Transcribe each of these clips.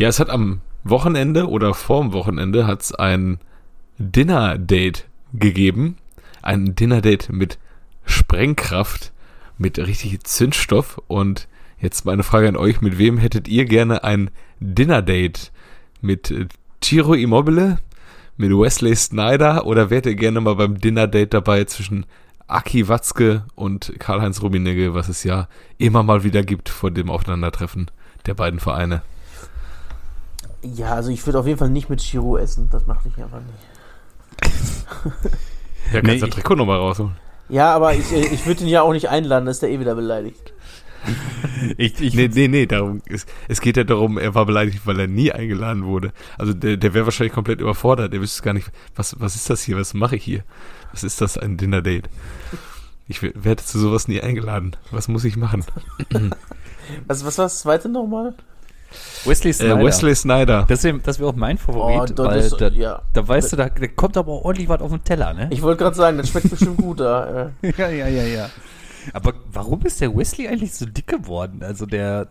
Ja, es hat am Wochenende oder vorm Wochenende hat es ein Dinner-Date gegeben. Ein Dinner-Date mit Sprengkraft, mit richtig Zündstoff. Und jetzt meine Frage an euch, mit wem hättet ihr gerne ein Dinner-Date? Mit Tiro Immobile, mit Wesley Snyder oder wärt ihr gerne mal beim Dinner-Date dabei zwischen Aki Watzke und Karl-Heinz Rummenigge, was es ja immer mal wieder gibt vor dem Aufeinandertreffen der beiden Vereine? Ja, also ich würde auf jeden Fall nicht mit Chiro essen. Das mache ich einfach nicht. Ja, kannst Nee, du Trikot nochmal rausholen. Ja, aber ich, äh, ich würde ihn ja auch nicht einladen, dann ist der eh wieder beleidigt. Ich, ich, Nee, nee, nee, darum, es, es geht ja darum, er war beleidigt, weil er nie eingeladen wurde. Also der, der wäre wahrscheinlich komplett überfordert. Der wüsste gar nicht, was, was ist das hier, was mache ich hier? Was ist das, ein Dinner-Date? Ich werde zu sowas nie eingeladen. Was muss ich machen? Was, was war das zweite nochmal? Wesley Snyder. Äh, Wesley Snyder. Das wäre das wär auch mein Favorit, da- weil das- da, ja. da weißt du, da, da kommt aber auch ordentlich was auf den Teller, ne? Ich wollte gerade sagen, das schmeckt bestimmt gut da. Äh. ja, ja, ja, ja. Aber warum ist der Wesley eigentlich so dick geworden? Also der.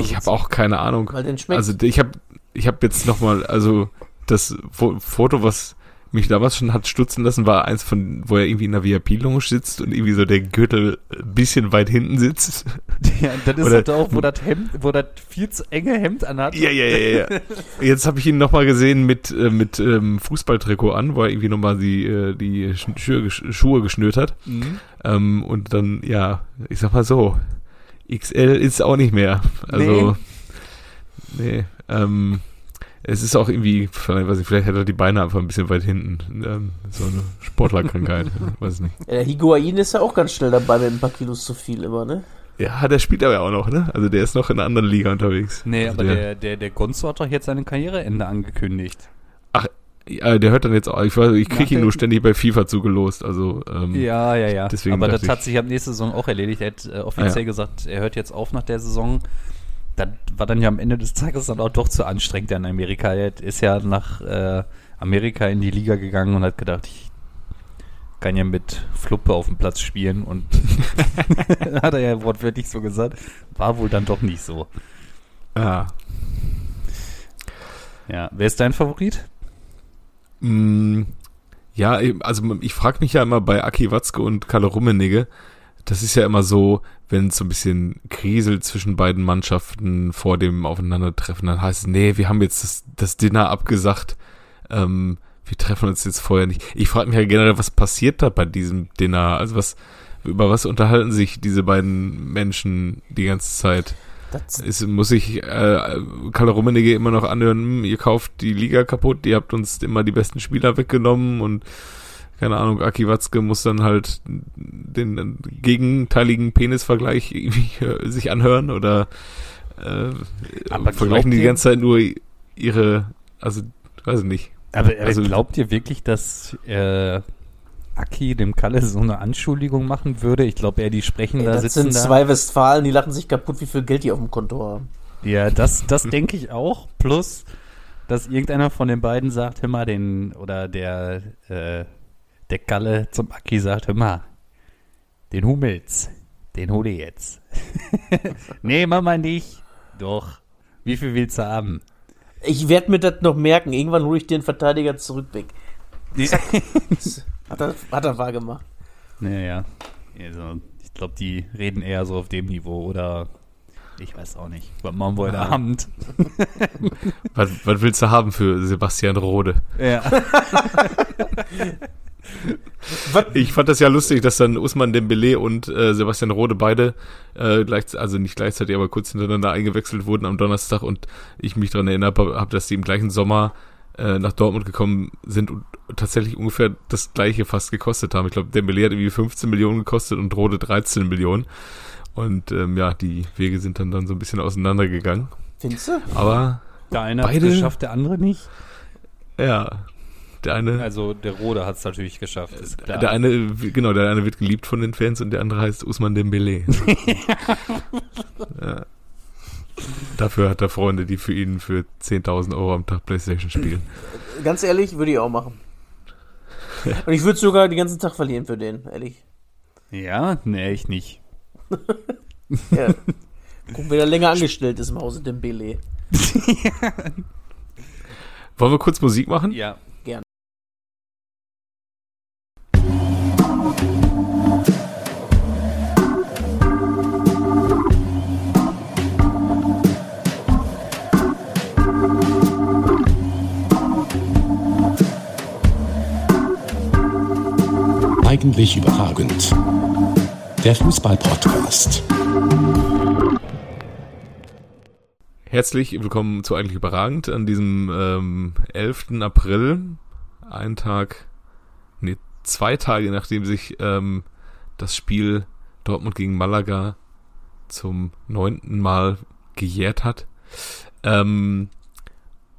Ich habe auch keine Ahnung. Weil den schmeckt. Also ich habe ich hab jetzt nochmal, also das Fo Foto, was mich damals schon hat stutzen lassen, war eins von, wo er irgendwie in einer VIP-Lounge sitzt und irgendwie so der Gürtel ein bisschen weit hinten sitzt. Ja, das ist Oder- halt auch, wo das Hemd, wo das viel zu enge Hemd anhat. Ja, ja, ja, ja. Jetzt habe ich ihn nochmal gesehen mit, äh, mit ähm, Fußballtrikot an, wo er irgendwie nochmal die, äh, die Sch- Schuhe, Schuhe geschnürt hat. Mhm. Ähm, und dann, ja, ich sag mal so, XL ist auch nicht mehr. Also, nee, ähm, es ist auch irgendwie, vielleicht, weiß ich, vielleicht hat er die Beine einfach ein bisschen weit hinten. Ähm, so eine Sportlerkrankheit, weiß nicht. Ja, der Higuain ist ja auch ganz schnell dabei mit ein paar Kilos zu viel immer, ne? Ja, der spielt aber auch noch, ne? Also der ist noch in einer anderen Liga unterwegs. Nee, also aber der, der, der Gonzo hat doch jetzt sein Karriereende angekündigt. Ja, der hört dann jetzt auch, ich, weiß, ich kriege ihn nur ständig bei FIFA zugelost, also ähm, Ja, ja, ja. Deswegen aber das hat ich- sich ab nächster Saison auch erledigt. Er hat äh, offiziell Ah, ja. gesagt, er hört jetzt auf nach der Saison. Das war dann ja am Ende des Tages dann auch doch zu anstrengend in Amerika. Er ist ja nach äh, Amerika in die Liga gegangen und hat gedacht, ich kann ja mit Fluppe auf dem Platz spielen und hat er ja wortwörtlich so gesagt. War wohl dann doch nicht so. ja. Ja, wer ist dein Favorit? Mm, ja, also ich frage mich ja immer bei Aki Watzke und Kalle Rummenigge, das ist ja immer so, wenn es so ein bisschen kriselt zwischen beiden Mannschaften vor dem Aufeinandertreffen, dann heißt es, nee, wir haben jetzt das, das Dinner abgesagt, ähm, wir treffen uns jetzt vorher nicht. Ich frage mich ja generell, was passiert da bei diesem Dinner? Also was, über was unterhalten sich diese beiden Menschen die ganze Zeit? Es muss ich äh, Kalle Rummenigge immer noch anhören, hm, ihr kauft die Liga kaputt, ihr habt uns immer die besten Spieler weggenommen und keine Ahnung, Aki Watzke muss dann halt den gegenteiligen Penisvergleich irgendwie äh, sich anhören oder äh, Aber vergleichen die die ganze Zeit nur ihre, also weiß ich nicht. Aber, aber Also- glaubt ihr wirklich, dass äh, Aki dem Kalle so eine Anschuldigung machen würde? Ich glaube, er die sprechen ey, da das sitzen sind da. zwei Westfalen, die lachen sich kaputt, wie viel Geld die auf dem Konto haben. Ja, das, das denke ich auch. Plus, dass irgendeiner von den beiden sagt, hör mal, den, oder der, äh, der Kalle zum Aki sagt, hör mal, den Hummels, den hole ich jetzt. nee, Mama nicht. Doch. Wie viel willst du haben? Ich werde mir das noch merken. Irgendwann hole ich den Verteidiger zurück weg. Hat er, hat er wahr gemacht. Naja, also, ich glaube, die reden eher so auf dem Niveau oder ich weiß auch nicht. Was machen wir heute Ah. Abend? Was, was willst du haben für Sebastian Rode? Ja. Was? Ich fand das ja lustig, dass dann Usman Dembele und äh, Sebastian Rode beide äh, gleich, also nicht gleichzeitig, aber kurz hintereinander eingewechselt wurden am Donnerstag und ich mich daran erinnert habe, hab, dass die im gleichen Sommer äh, nach Dortmund gekommen sind und tatsächlich ungefähr das gleiche fast gekostet haben. Ich glaube, Dembele hat irgendwie 15 Millionen gekostet und Rode 13 Millionen. Und ähm, ja, die Wege sind dann, dann so ein bisschen auseinandergegangen. Findest du? Aber Der eine hat Beide- es geschafft, der andere nicht. ja, der eine, Also der Rode hat es natürlich geschafft, ist klar. der eine, genau, der eine wird geliebt von den Fans und der andere heißt Usman Dembele. ja. Dafür hat er Freunde, die für ihn für 10.000 Euro am Tag Playstation spielen. Ganz ehrlich, würde ich auch machen. Und ich würde sogar den ganzen Tag verlieren für den, ehrlich. ja, nee, ich nicht. Ja. Gucken, wer da länger angestellt ist im Hause Dembele. Wollen wir kurz Musik machen? ja. Eigentlich überragend. Der Fußball-Podcast. Herzlich willkommen zu Eigentlich Überragend an diesem ähm, 11. April. Ein Tag, nee, zwei Tage nachdem sich ähm, das Spiel Dortmund gegen Malaga zum neunten Mal gejährt hat. Ähm,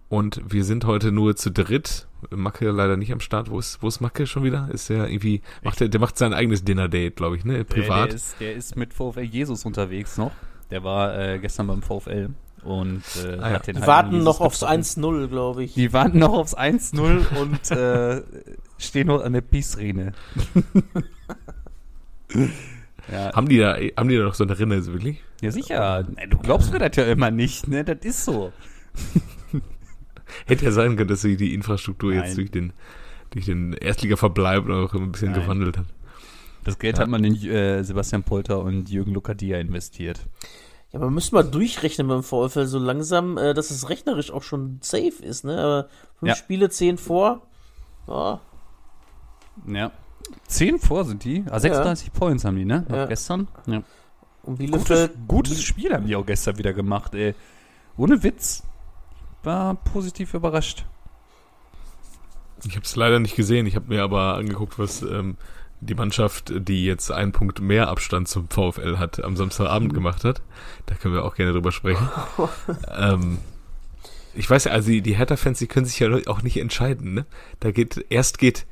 und wir sind heute nur zu dritt. Macke leider nicht am Start. Wo ist, wo ist Macke schon wieder? Ist der irgendwie, macht der, der macht sein eigenes Dinner-Date, glaube ich, ne? Privat. Der, der, ist, der ist mit VfL Jesus unterwegs noch. Der war äh, gestern beim VfL und äh, Ah ja. hat den Die Heiligen warten Jesus noch aufs getroffen. 1-0, glaube ich. Die warten noch aufs 1-0 und äh, stehen noch an der Peace-Rene. ja, Haben die da, haben die da noch so eine Rinne, so wirklich? ja, sicher. Du glaubst mir das ja immer nicht, ne? Das ist so. Hätte ja sein können, dass sich die Infrastruktur Nein. jetzt durch den, durch den Erstliga-Verbleib noch ein bisschen Nein. gewandelt hat. Das Geld Ja. hat man in äh, Sebastian Polter und Jürgen Lukadia investiert. Ja, man müsste mal durchrechnen beim VfL so langsam, äh, dass es rechnerisch auch schon safe ist, ne? Aber fünf Ja. Spiele, zehn vor. Ja, Ja. Zehn vor sind die. Ah, 36 Points haben die, ne? Ja. Gestern. Ja. und Gutes, Bielefeld. gutes Spiel haben die auch gestern wieder gemacht, ey. Ohne Witz. War positiv überrascht. Ich habe es leider nicht gesehen. Ich habe mir aber angeguckt, was ähm, die Mannschaft, die jetzt einen Punkt mehr Abstand zum VfL hat, am Samstagabend gemacht hat. Da können wir auch gerne drüber sprechen. ähm, ich weiß ja, also die, die Hertha-Fans, die können sich ja auch nicht entscheiden. Ne? Da geht erst geht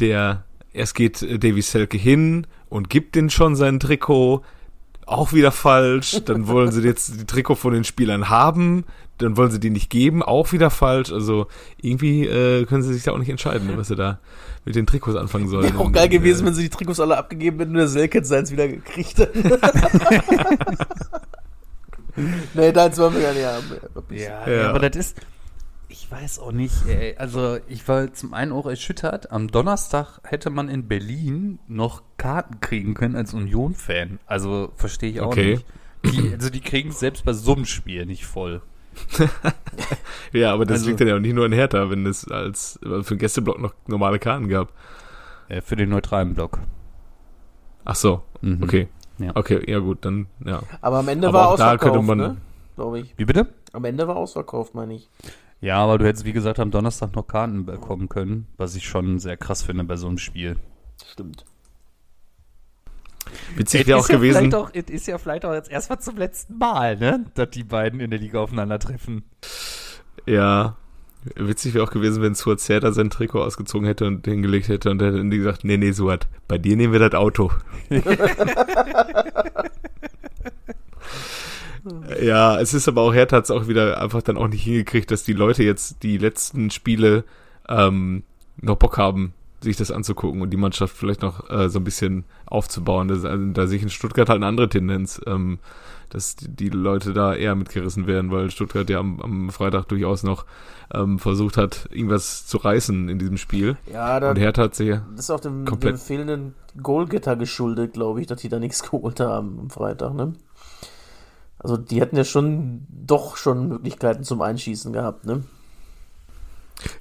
der erst geht Davy Selke hin und gibt den schon sein Trikot. Auch wieder falsch. Dann wollen sie jetzt die Trikot von den Spielern haben. Dann wollen sie die nicht geben. Auch wieder falsch. Also irgendwie äh, können sie sich da auch nicht entscheiden, was sie da mit den Trikots anfangen sollen. Wäre auch geil gewesen, äh, wenn sie die Trikots alle abgegeben hätten und der Selke seins wieder gekriegt hätte. nee, deins wollen wir ja nicht haben. Ja, Ja. aber das ist. Ich weiß auch nicht, ey. Also, ich war zum einen auch erschüttert. Am Donnerstag hätte man in Berlin noch Karten kriegen können als Union-Fan. Also, verstehe ich auch Okay. nicht. Die, also, die kriegen es selbst bei so einem Spiel nicht voll. Ja, aber das Also- liegt dann ja auch nicht nur in Hertha, wenn es als äh, für den Gästeblock noch normale Karten gab. Äh, für den neutralen Block. Ach so, Mhm. okay. Ja. Okay, ja gut, dann ja. Aber am Ende Aber war ausverkauft, man- ne? Glaube ich. Wie bitte? Am Ende war ausverkauft, meine ich. Ja, aber du hättest, wie gesagt, am Donnerstag noch Karten bekommen können, was ich schon sehr krass finde bei so einem Spiel. Stimmt. Witzig wäre auch ja gewesen. auch- Es ist ja vielleicht auch jetzt erstmal zum letzten Mal, ne? Dass die beiden in der Liga aufeinandertreffen. Ja. Witzig wäre auch gewesen, wenn Suat Serda sein Trikot ausgezogen hätte und hingelegt hätte und hätte gesagt, nee, nee, Suat, bei dir nehmen wir das Auto. ja, es ist aber auch, Hertha hat es auch wieder einfach dann auch nicht hingekriegt, dass die Leute jetzt die letzten Spiele ähm, noch Bock haben, sich das anzugucken und die Mannschaft vielleicht noch äh, so ein bisschen aufzubauen. Das, also, da sehe ich in Stuttgart halt eine andere Tendenz, ähm, dass die, die Leute da eher mitgerissen werden, weil Stuttgart ja am, am Freitag durchaus noch ähm, versucht hat, irgendwas zu reißen in diesem Spiel. Ja, da, Und Hertha hat ja das ist auch dem, komplett- dem fehlenden Goalgetter geschuldet, glaube ich, dass die da nichts geholt haben am Freitag, ne? Also die hätten ja schon doch schon Möglichkeiten zum Einschießen gehabt, ne?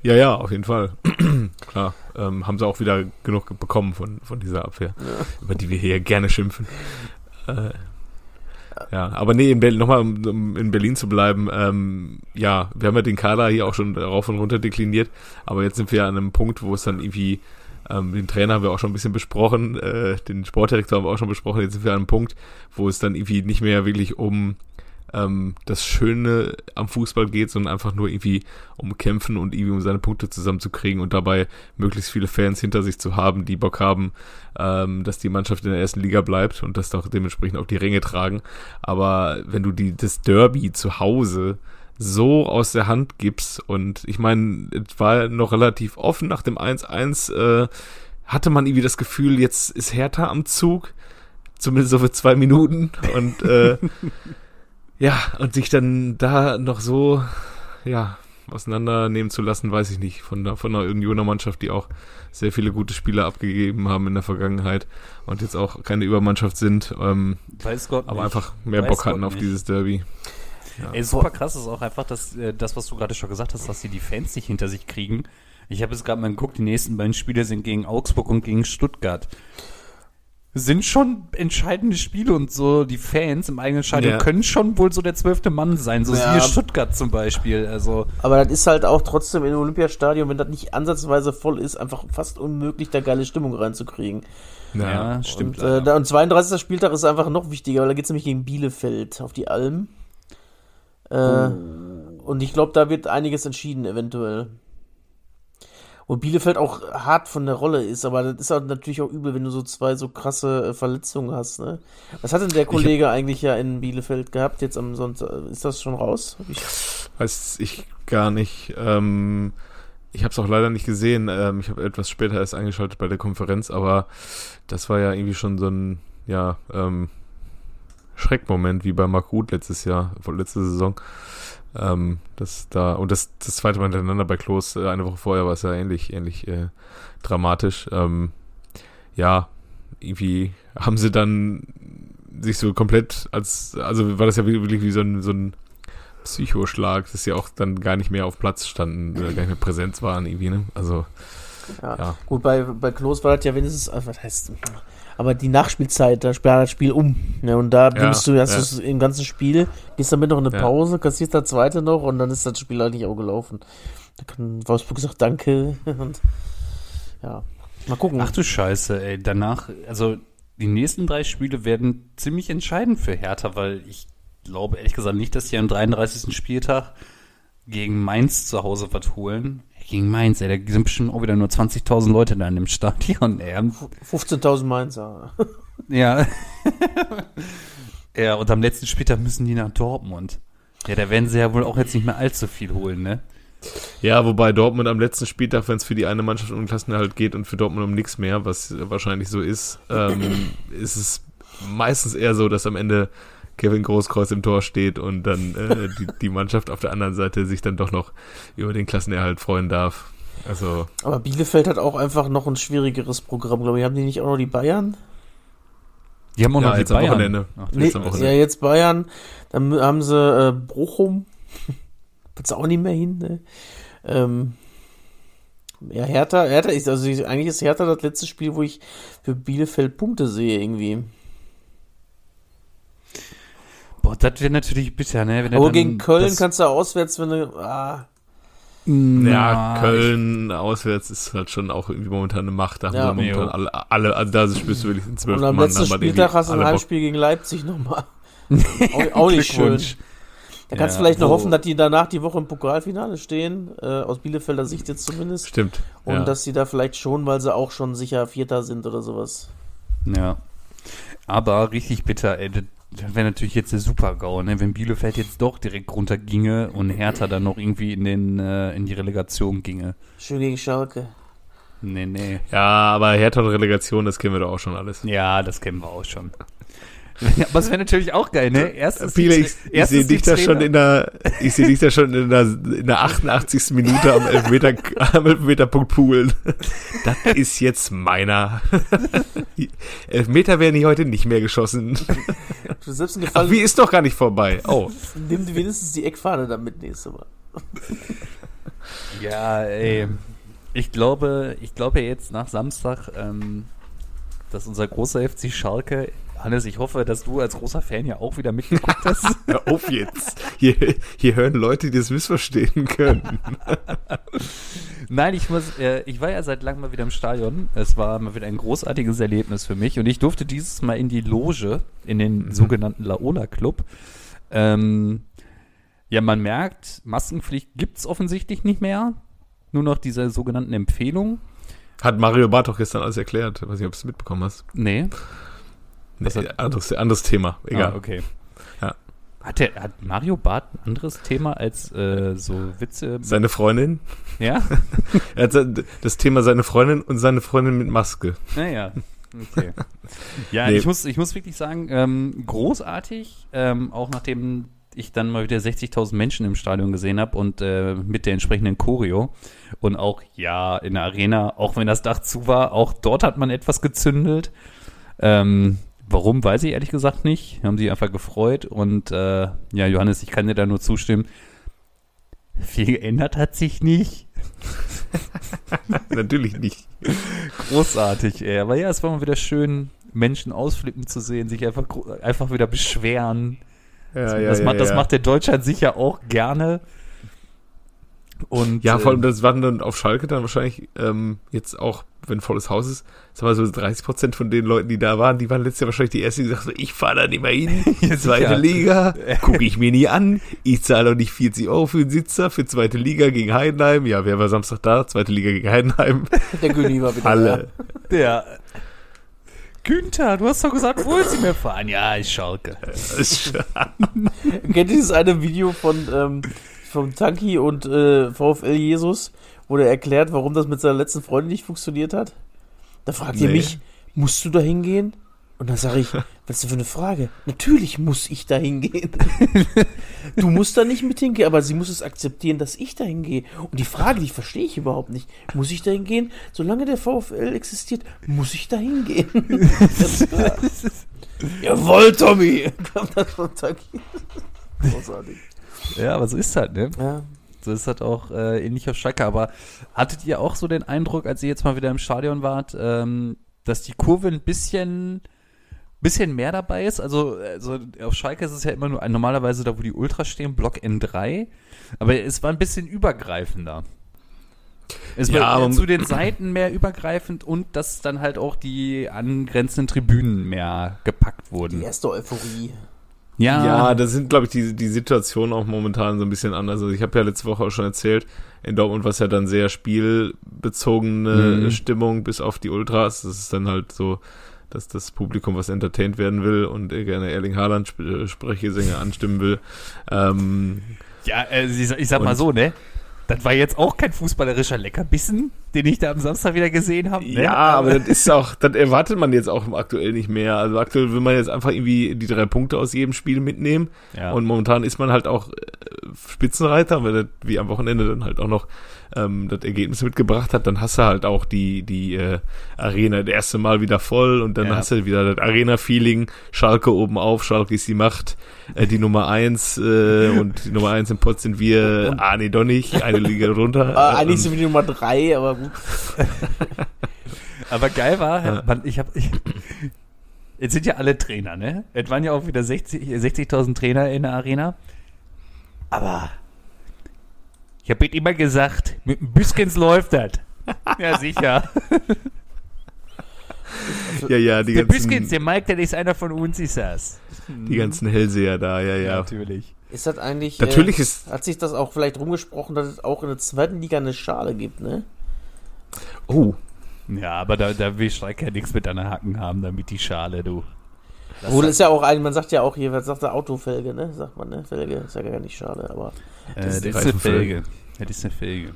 Ja, ja, auf jeden Fall. Klar, ähm, haben sie auch wieder genug bekommen von, von dieser Abwehr, über die wir hier gerne schimpfen. Äh, ja, aber nee, in Berlin, nochmal, um, um in Berlin zu bleiben, ähm, ja, wir haben ja den Kader hier auch schon rauf und runter dekliniert, aber jetzt sind wir an einem Punkt, wo es dann irgendwie, ähm, den Trainer haben wir auch schon ein bisschen besprochen, äh, den Sportdirektor haben wir auch schon besprochen, jetzt sind wir an einem Punkt, wo es dann irgendwie nicht mehr wirklich um ähm, das Schöne am Fußball geht, sondern einfach nur irgendwie um Kämpfen und irgendwie um seine Punkte zusammenzukriegen und dabei möglichst viele Fans hinter sich zu haben, die Bock haben, ähm, dass die Mannschaft in der ersten Liga bleibt und das doch dementsprechend auch die Ränge tragen. Aber wenn du die, das Derby zu Hause so aus der Hand gibst und ich meine, es war noch relativ offen nach dem 1-1, äh, hatte man irgendwie das Gefühl, jetzt ist Hertha am Zug, zumindest so für zwei Minuten und äh, Ja, und sich dann da noch so, ja, auseinandernehmen zu lassen, weiß ich nicht. Von, der, von einer Unioner Mannschaft, die auch sehr viele gute Spieler abgegeben haben in der Vergangenheit und jetzt auch keine Übermannschaft sind, ähm, Weiß Gott aber nicht. einfach mehr Weiß Bock hatten Gott auf nicht. dieses Derby. Ja. Ey, super krass ist auch einfach, dass äh, das, was du gerade schon gesagt hast, dass sie die Fans nicht hinter sich kriegen. Ich habe jetzt gerade mal geguckt, die nächsten beiden Spiele sind gegen Augsburg und gegen Stuttgart. Sind schon entscheidende Spiele und so die Fans im eigenen Stadion Ja. können schon wohl so der zwölfte Mann sein, so Ja. siehe Stuttgart zum Beispiel. Also Aber das ist halt auch trotzdem im Olympiastadion, wenn das nicht ansatzweise voll ist, einfach fast unmöglich, da geile Stimmung reinzukriegen. ja, stimmt. Und, äh, da, und 32. Spieltag ist einfach noch wichtiger, weil da geht es nämlich gegen Bielefeld auf die Alm. Äh, Und ich glaube, da wird einiges entschieden, eventuell. Und Bielefeld auch hart von der Rolle ist, aber das ist halt natürlich auch übel, wenn du so zwei so krasse äh, Verletzungen hast. Ne? Was hat denn der Kollege eigentlich ja in Bielefeld gehabt jetzt am Sonntag? Ist das schon raus? Hab Ich, Weiß ich gar nicht. Ähm, ich habe es auch leider nicht gesehen. Ähm, ich habe etwas später erst eingeschaltet bei der Konferenz, aber das war ja irgendwie schon so ein, ja, ähm, Schreckmoment wie bei Marc Ruth letztes Jahr, letzte Saison. Ähm, das da und das, das zweite Mal hintereinander bei Klos äh, eine Woche vorher war es ja ähnlich, ähnlich äh, dramatisch. Ähm, ja, irgendwie haben sie dann sich so komplett als, also war das ja wirklich wie so ein, so ein Psychoschlag, dass sie auch dann gar nicht mehr auf Platz standen, oder gar nicht mehr Präsenz waren irgendwie, ne? Also, ja. ja. Gut, bei, bei Klos war das ja wenigstens, äh, was heißt, aber die Nachspielzeit, da spielt das Spiel um. Ne? Und da nimmst du, hast ja. du im ganzen Spiel, gehst damit noch eine Ja. Pause, kassierst das zweite noch und dann ist das Spiel eigentlich auch gelaufen. Da kann Wolfsburg sagt Danke und ja, mal gucken. Ach du Scheiße, ey. Danach, also die nächsten drei Spiele werden ziemlich entscheidend für Hertha, weil ich glaube ehrlich gesagt nicht, dass die am 33. Spieltag gegen Mainz zu Hause was holen. Gegen Mainz, ey, da sind bestimmt auch wieder nur 20.000 Leute da in dem Stadion, ey. 15.000 Mainzer. Ja. ja, und am letzten Spieltag müssen die nach Dortmund. Ja, da werden sie ja wohl auch jetzt nicht mehr allzu viel holen, ne? Ja, wobei Dortmund am letzten Spieltag, wenn es für die eine Mannschaft um den Klassenerhalt geht und für Dortmund um nichts mehr, was wahrscheinlich so ist, ähm, ist es meistens eher so, dass am Ende Kevin Großkreuz im Tor steht und dann äh, die, die Mannschaft auf der anderen Seite sich dann doch noch über den Klassenerhalt freuen darf. Also, Aber Bielefeld hat auch einfach noch ein schwierigeres Programm, glaube ich. Haben die nicht auch noch die Bayern? Die haben auch Ja, noch die jetzt am Bayern. Wochenende. Ach, Nee, Jetzt am Wochenende. ja, jetzt Bayern. Dann haben sie äh, Bochum. Wird's auch nicht mehr hin, ne? Ähm, ja, Hertha, Hertha ist, also ich- eigentlich ist Hertha das letzte Spiel, wo ich für Bielefeld Punkte sehe, irgendwie. Boah, das wäre natürlich bitter, ne? Wenn er Aber gegen Köln kannst du auswärts, wenn du, ah, Ja, Na, Köln auswärts ist halt schon auch irgendwie momentan eine Macht. Da haben Ja. sie momentan alle, alle, also da spürst du wirklich den zwölf und am Mann. letzten haben halt Spieltag hast du ein. Heimspiel gegen Leipzig nochmal. auch, auch nicht schön. Da kannst du Ja, vielleicht noch wo- hoffen, dass die danach die Woche im Pokalfinale stehen, äh, aus Bielefelder Sicht jetzt zumindest. Stimmt. Und ja. dass sie da vielleicht schon, weil sie auch schon sicher Vierter sind oder sowas. Ja. Aber richtig bitter, ey. Das wäre natürlich jetzt der Super-GAU, ne? Wenn Bielefeld jetzt doch direkt runterginge und Hertha dann noch irgendwie in, den, äh, in die Relegation ginge. Schön gegen Schalke. Nee, nee. ja, aber Hertha und Relegation, das kennen wir doch auch schon alles. Ja, das kennen wir auch schon. Ja, aber es wäre natürlich auch geil, ne? Erstes die- ich, ich sehe dich da schon in der, ich sehe dich da schon in der, in der 88. Minute am Elfmeter, am Elfmeterpunkt poolen. Das ist jetzt meiner. Elfmeter werden hier heute nicht mehr geschossen. Du selbst einen Ach, Gefallen, wie ist doch gar nicht vorbei. Oh. nimm dir wenigstens die Eckfahne dann mit nächste Mal. Ja, ey. Ich glaube, ich glaube jetzt nach Samstag, ähm, dass unser großer FC Schalke, Hannes, ich hoffe, dass du als großer Fan ja auch wieder mitgeguckt hast. Hör auf jetzt. Hier, hier hören Leute, die das missverstehen können. Nein, ich muss, äh, ich war ja seit langem mal wieder im Stadion. Es war mal wieder ein großartiges Erlebnis für mich und ich durfte dieses Mal in die Loge, in den sogenannten Laola Club. Ähm, ja, man merkt, Maskenpflicht gibt's offensichtlich nicht mehr. Nur noch diese sogenannten Empfehlungen. Hat Mario Barth doch gestern alles erklärt. Ich weiß nicht, ob du es mitbekommen hast. Nee. Nee, hat- anderes, anderes Thema. Egal. Ah, okay. Ja. Hat, der, hat Mario Barth ein anderes Thema als äh, so Witze? Seine Freundin. Ja? Er hat das Thema seine Freundin und seine Freundin mit Maske. Naja. Okay. Ja, Nee. ich, muss, ich muss wirklich sagen, ähm, großartig, ähm, auch nachdem ich dann mal wieder 60.000 Menschen im Stadion gesehen habe und äh, mit der entsprechenden Choreo. Und auch, ja, in der Arena, auch wenn das Dach zu war, auch dort hat man etwas gezündelt. Ähm, warum, weiß ich ehrlich gesagt nicht. Haben sich einfach gefreut. Und äh, ja, Johannes, ich kann dir da nur zustimmen. Viel geändert hat sich nicht. Natürlich nicht. Großartig, ey. Aber ja, es war mal wieder schön, Menschen ausflippen zu sehen, sich einfach, einfach wieder beschweren. Ja, das, ja, das, ja, macht, das ja. macht der Deutschland sicher auch gerne. Und, Ja, vor allem, äh, das waren dann auf Schalke dann wahrscheinlich ähm, jetzt auch, wenn volles Haus ist, sag mal so 30 Prozent von den Leuten, die da waren, die waren letztes Jahr wahrscheinlich die Ersten, die gesagt haben, ich fahre da nicht mehr hin, zweite. Liga, gucke ich mir nie an, ich zahle auch nicht 40 Euro für den Sitzer, für zweite Liga gegen Heidenheim, ja, wer war Samstag da? Zweite Liga gegen Heidenheim, Der Güni war wieder alle. der Günther, du hast doch gesagt, wo willst du mir fahren? Ja, ich Schalke. Kennt ihr dieses eine Video von ähm, vom Tanki und äh, VfL Jesus, wo der erklärt, warum das mit seiner letzten Freundin nicht funktioniert hat? Da fragt ihr Nee. mich, musst du da hingehen? Und dann sage ich, was ist denn für eine Frage? Natürlich muss ich da hingehen. du musst da nicht mit hingehen, aber sie muss es akzeptieren, dass ich da hingehe. Und die Frage, die verstehe ich überhaupt nicht. Muss ich da hingehen? Solange der VfL existiert, muss ich da hingehen. Jawohl, Tommy! Kam das von. Großartig. Ja, aber so ist halt, ne? Ja. So ist das auch äh, ähnlich auf Schalke. Aber hattet ihr auch so den Eindruck, als ihr jetzt mal wieder im Stadion wart, ähm, dass die Kurve ein bisschen, bisschen mehr dabei ist? Also, also auf Schalke ist es ja immer nur normalerweise da, wo die Ultras stehen, Block N3. Aber es war ein bisschen übergreifender. Es Ja, war aber- zu den Seiten mehr übergreifend und dass dann halt auch die angrenzenden Tribünen mehr gepackt Die wurden. erste Euphorie. Ja, da sind, glaube ich, die, die Situationen auch momentan so ein bisschen anders. Also ich habe ja letzte Woche auch schon erzählt, in Dortmund war es ja dann sehr spielbezogene Mhm. Stimmung, bis auf die Ultras. Das ist dann halt so, dass das Publikum, was entertained werden will und äh, gerne Erling Haaland Sp Sprechgesänge anstimmen will. Ähm, Ja, äh, ich, sag- ich sag mal Und- so, ne? Das war jetzt auch kein fußballerischer Leckerbissen, den ich da am Samstag wieder gesehen habe. Ne? Ja, aber das ist auch, das erwartet man jetzt auch aktuell nicht mehr. Also aktuell will man jetzt einfach irgendwie die drei Punkte aus jedem Spiel mitnehmen. Ja. Und momentan ist man halt auch äh, Spitzenreiter, weil das wie am Wochenende dann halt auch noch ähm, das Ergebnis mitgebracht hat, dann hast du halt auch die, die äh, Arena das erste Mal wieder voll und dann Ja. hast du wieder das Arena-Feeling, Schalke oben auf, Schalke ist die Macht, äh, die Nummer eins äh, und die Nummer eins im Pott sind wir, ah nee, doch nicht, eine Liga runter. Äh, eigentlich Ähm, sind wir die Nummer drei, aber gut. Aber geil war, Ja. man, ich habe, jetzt sind ja alle Trainer, ne? Es waren ja auch wieder 60 60.000 Trainer in der Arena. Aber ich habe immer gesagt, mit dem Büskens läuft das. Ja, sicher. ja, ja, die der ganzen, Büskens, der Mike, der ist einer von uns, ist das. die ganzen Hellseher da, ja, ja. natürlich. Ist das eigentlich. Natürlich äh, ist, Hat sich das auch vielleicht rumgesprochen, dass es auch in der zweiten Liga eine Schale gibt, ne? oh, Ja, aber da, da will Schalke ja nichts mit an der Hacken haben, damit die Schale, du. Das das ist ja auch ein, man sagt ja auch hier, was sagt der Autofelge, ne? Sagt man, ne? Felge ist ja gar nicht Schale, aber. Äh, Das das ist ist die eine. Felge. Das ist eine Felge.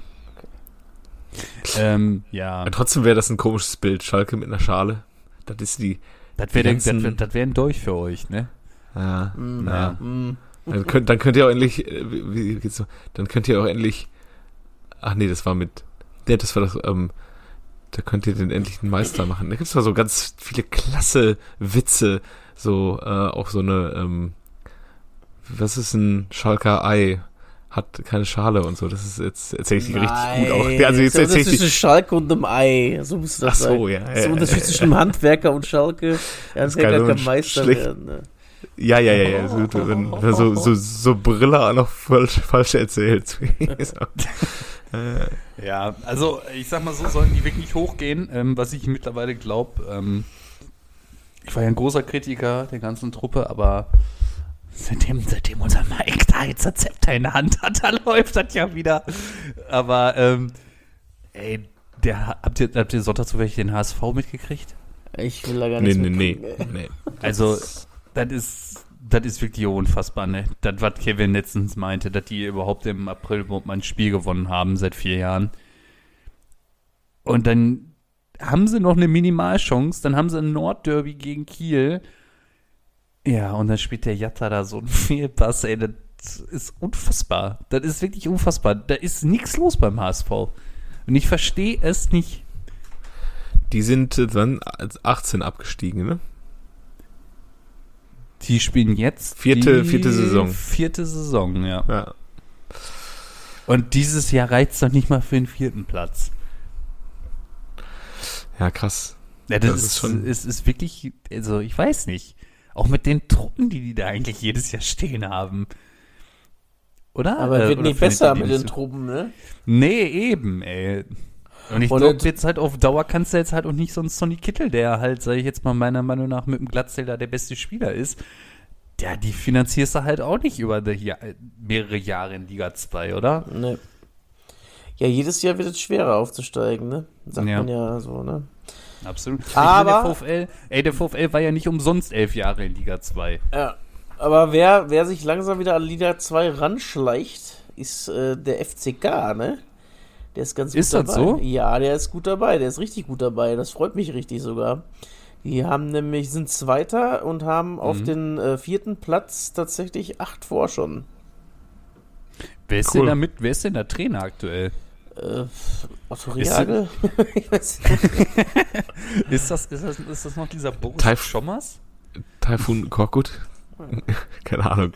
Ähm, ja, Ja, trotzdem wäre das ein komisches Bild. Schalke mit einer Schale. Das ist die. das wäre das wär, das wär ein Dolch für euch, ne? Ja, Mm, naja. mm. Dann könnt, dann könnt ihr auch endlich. äh, Wie, wie geht's so? Dann könnt ihr auch endlich. Ach nee, das war mit. Nee, das war das. Ähm, da könnt ihr den endlichen Meister machen. Da gibt's mal so ganz viele klasse Witze. So, äh, auch so eine. Ähm, was ist ein Schalker Ei? Hat keine Schale und so. Das ist jetzt erzähle ich die richtig gut auch. Ja, also jetzt erzähle ich zwischen. Schalke und einem Ei. So muss das Ach so, sein. ja. Das ist ja, der Unterschied zwischen einem Handwerker und Schalke. Der Handwerker kann Meister werden. Ne? Ja, ja, ja, ja. So, wenn, wenn so, so, so Brille auch noch falsch, falsch erzählt. äh, Ja, also ich sag mal so, sollten die wirklich hochgehen, ähm, was ich mittlerweile glaube. Ähm, ich war ja ein großer Kritiker der ganzen Truppe, aber seitdem, seitdem unser Mike da jetzt das Zepter in der Hand hat, da läuft das ja wieder. Aber ähm, ey, der, habt, ihr, habt ihr Sonntag zufällig den HSV mitgekriegt? Ich will da gar nee, nichts nee, nee, ey. nee. Also, das ist, das ist wirklich unfassbar, ne? Das, was Kevin letztens meinte, dass die überhaupt im April mal ein Spiel gewonnen haben seit vier Jahren. Und dann haben sie noch eine Minimalchance, dann haben sie ein Nordderby gegen Kiel. Ja, und dann spielt der Jatta da so ein Fehlpass, ey, das ist unfassbar. Das ist wirklich unfassbar. Da ist nichts los beim HSV. Und ich verstehe es nicht. Die sind äh, dann als 18 abgestiegen, ne? Die spielen jetzt Vierte- die vierte Saison. Vierte Saison, ja. Ja. Und dieses Jahr reizt doch nicht mal für den vierten Platz. Ja, krass. Ja, das, Das ist ist, schon- ist, ist wirklich, also ich weiß nicht. Auch mit den Truppen, die die da eigentlich jedes Jahr stehen haben. Oder? Aber Äh, wird nicht besser mit den Truppen, ne? Nee, eben, ey. Und ich glaube jetzt- halt auf Dauer kannst du jetzt halt auch nicht so einen Sonny Kittel, der halt, sag ich jetzt mal meiner Meinung nach mit dem Glattzähler der beste Spieler ist. Ja, die finanzierst du halt auch nicht über Ja- mehrere Jahre in Liga 2, oder? Ne. Ja, jedes Jahr wird es schwerer aufzusteigen, ne? Sagt Ja. man ja so, ne? Absolut. Aber- meine, der VfL, ey, der VfL war ja nicht umsonst elf Jahre in Liga 2. Ja. Aber wer, wer sich langsam wieder an Liga 2 ranschleicht, ist äh, der FCK, ne? Der ist ganz Ist gut das dabei. so? Ja, der ist gut dabei. Der ist richtig gut dabei. Das freut mich richtig sogar. Die haben nämlich, sind Zweiter und haben auf Mhm. den äh, vierten Platz tatsächlich acht vor schon. Wer ist Cool. denn da mit, wer ist denn der Trainer aktuell? Äh, Otto Ist- weiß nicht. Ist das, ist das, ist das noch dieser Boris Taif- Schommers? Taifun Korkut? Keine Ahnung.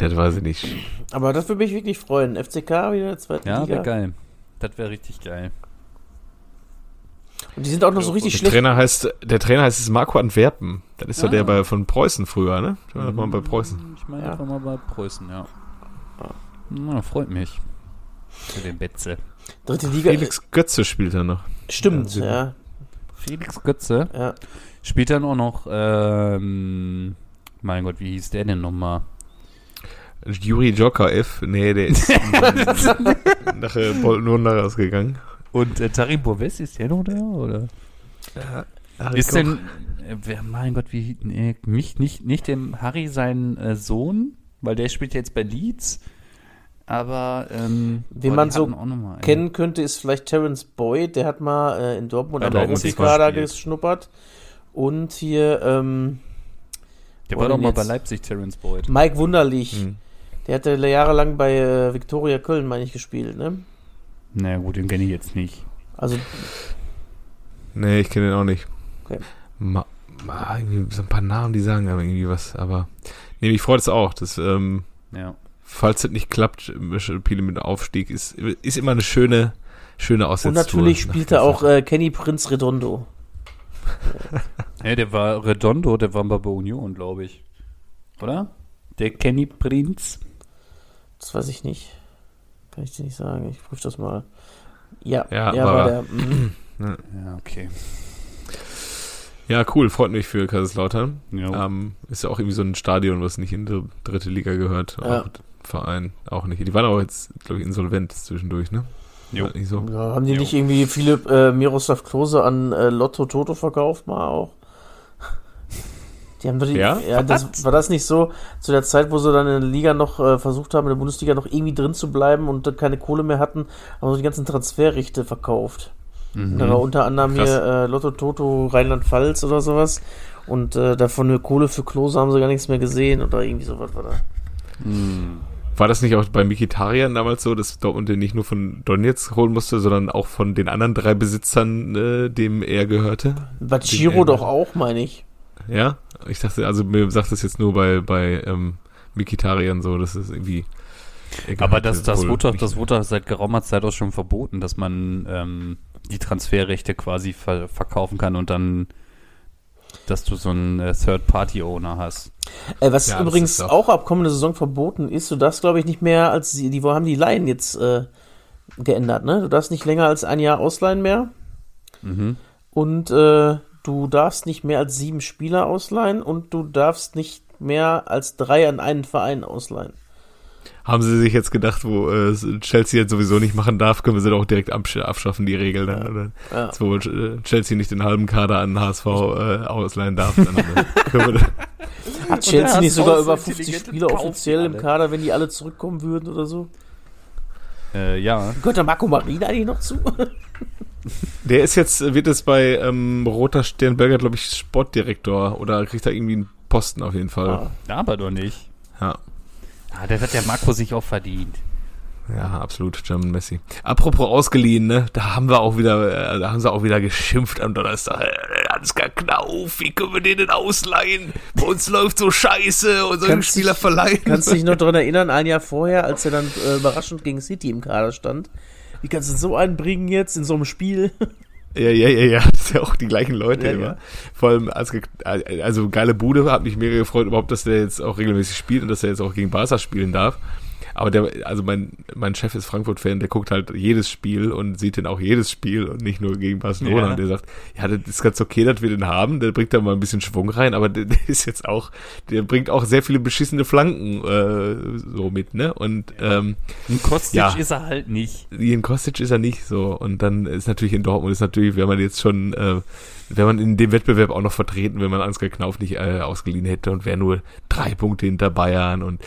Das weiß ich nicht. Aber das würde mich wirklich freuen. FCK wieder in der zweiten Ja, Liga. wäre geil. Das wäre richtig geil. Und die sind auch noch so richtig Der schlecht. Trainer heißt, der Trainer heißt es Marco Antwerpen. Das ist doch Ah. der bei, von Preußen früher, ne? Der war doch mal bei Preußen. Ich meine, Ja. mal bei Preußen, ja. Na, freut mich. Für den Betze. Dritte Liga. Felix Götze spielt er noch. Stimmt, Ja, ja. Felix Götze ja. spielt dann auch noch, ähm, mein Gott, wie hieß der denn nochmal? Juri Jokaev, nee, der ist nach äh, Bolton rausgegangen. Und äh, Tarim Boves ist der noch da, oder? Ist denn, äh, wer, mein Gott, wie, nee, nicht, nicht, nicht dem Harry sein äh, Sohn, weil der spielt jetzt bei Leeds, aber, ähm, Wen boah, man so mal kennen könnte, ist vielleicht Terence Boyd, der hat mal äh, in Dortmund am gespielt. geschnuppert. Und hier ähm, Der war doch mal bei Leipzig, Terence Boyd. Mike Wunderlich. Hm. Der hatte jahrelang bei äh, Viktoria Köln, meine ich, gespielt. Ne? Na gut, den kenne ich jetzt nicht. Also Nee, ich kenne den auch nicht. Okay. Ma, ma, irgendwie so ein paar Namen, die sagen aber irgendwie was, aber nee, mich freut es auch, dass, ähm, Ja. falls es nicht klappt, Spiele mit dem Aufstieg, ist, ist immer eine schöne, schöne und Aussetztour. natürlich nach spielt er auch äh, Kenny Prinz Redondo. Ja, der war Redondo, der war bei Union, glaube ich. Oder? Der Kenny Prinz. Das weiß ich nicht. Kann ich dir nicht sagen. Ich prüfe das mal. Ja, Ja, ja war war er. der. mhm. Ja, okay. Ja, cool, freut mich für Kaiserslautern. Ja. Ähm, ist ja auch irgendwie so ein Stadion, was nicht in die dritte Liga gehört. Ja. Auch Verein auch nicht. Die waren auch jetzt, glaube ich, insolvent zwischendurch, ne? Jo. So. Ja, haben die Jo. nicht irgendwie viele äh, Miroslav Klose an äh, Lotto Toto verkauft mal auch? Die haben doch die, Ja? ja das, war das nicht so zu der Zeit, wo sie dann in der Liga noch äh, versucht haben, in der Bundesliga noch irgendwie drin zu bleiben und dann keine Kohle mehr hatten, haben sie die ganzen Transferrechte verkauft. Mhm. Da war unter anderem Krass. hier äh, Lotto Toto Rheinland-Pfalz oder sowas. Und äh, davon eine Kohle für Klose haben sie gar nichts mehr gesehen oder irgendwie sowas war da. Hm. War das nicht auch bei Mikitarian damals so, dass Dortmund den nicht nur von Donetsk holen musste, sondern auch von den anderen drei Besitzern, äh, dem er gehörte? Bachiro doch auch, meine ich. Ja? Ich dachte, also mir sagt das jetzt nur bei, bei ähm, Mikitarian so, dass es irgendwie. er Aber das, das, wurde doch, nicht. das wurde seit geraumer Zeit auch schon verboten, dass man ähm, die Transferrechte quasi ver verkaufen kann und dann, dass du so einen äh, Third-Party-Owner hast. Äh, was Ja, übrigens auch ab kommende Saison verboten ist, du darfst, glaube ich, nicht mehr als die, die haben die Laien jetzt äh, geändert, ne? Du darfst nicht länger als ein Jahr ausleihen mehr Mhm. und äh, du darfst nicht mehr als sieben Spieler ausleihen und du darfst nicht mehr als drei an einen Verein ausleihen. Haben sie sich jetzt gedacht, wo äh, Chelsea jetzt sowieso nicht machen darf, können wir sie doch auch direkt absch abschaffen, die Regel. Dann, oder? Ja. Jetzt, wo äh, Chelsea nicht den halben Kader an HSV äh, ausleihen darf, dann äh, können wir Hat Chelsea nicht sogar über so 50 intelligent und Spieler offiziell im. Kader, wenn die alle zurückkommen würden oder so? Äh, ja. Gehört der Marco Marina eigentlich noch zu? Der ist jetzt, wird es bei ähm, Roter Sternberger, glaube ich, Sportdirektor oder kriegt er irgendwie einen Posten auf jeden Fall. Ah. Aber doch nicht. Ja. Ah, das hat der Marco sich auch verdient. Ja, absolut, German Messi. Apropos ausgeliehen, ne? Da haben wir auch wieder, äh, da haben sie auch wieder geschimpft am Donnerstag. Äh, Ansgar Knauf, wie können wir den denn ausleihen? Bei uns läuft so scheiße und so einen Kannst Spieler verleihen. Kannst du dich noch daran erinnern, ein Jahr vorher, als er dann äh, überraschend gegen City im Kader stand? Wie kannst du so einen bringen jetzt in so einem Spiel? Ja, ja, ja, ja, das sind ja auch die gleichen Leute Ja, immer. ja. Vor allem, als, also geile Bude, hat mich mega gefreut überhaupt, dass der jetzt auch regelmäßig spielt und dass er jetzt auch gegen Barca spielen darf. Aber der, also mein, mein Chef ist Frankfurt-Fan, der guckt halt jedes Spiel und sieht dann auch jedes Spiel und nicht nur gegen Barcelona. Ja. Und der sagt, ja, das ist ganz okay, dass wir den haben, der bringt da mal ein bisschen Schwung rein, aber der, der ist jetzt auch, der bringt auch sehr viele beschissene Flanken äh, so mit, ne? Und ähm, Ein Kostic Ja. ist er halt nicht. Ian Kostic ist er nicht so. Und dann ist natürlich in Dortmund ist natürlich, wäre man jetzt schon, äh, wäre man in dem Wettbewerb auch noch vertreten, wenn man Ansgar Knauf nicht äh, ausgeliehen hätte und wäre nur drei Punkte hinter Bayern und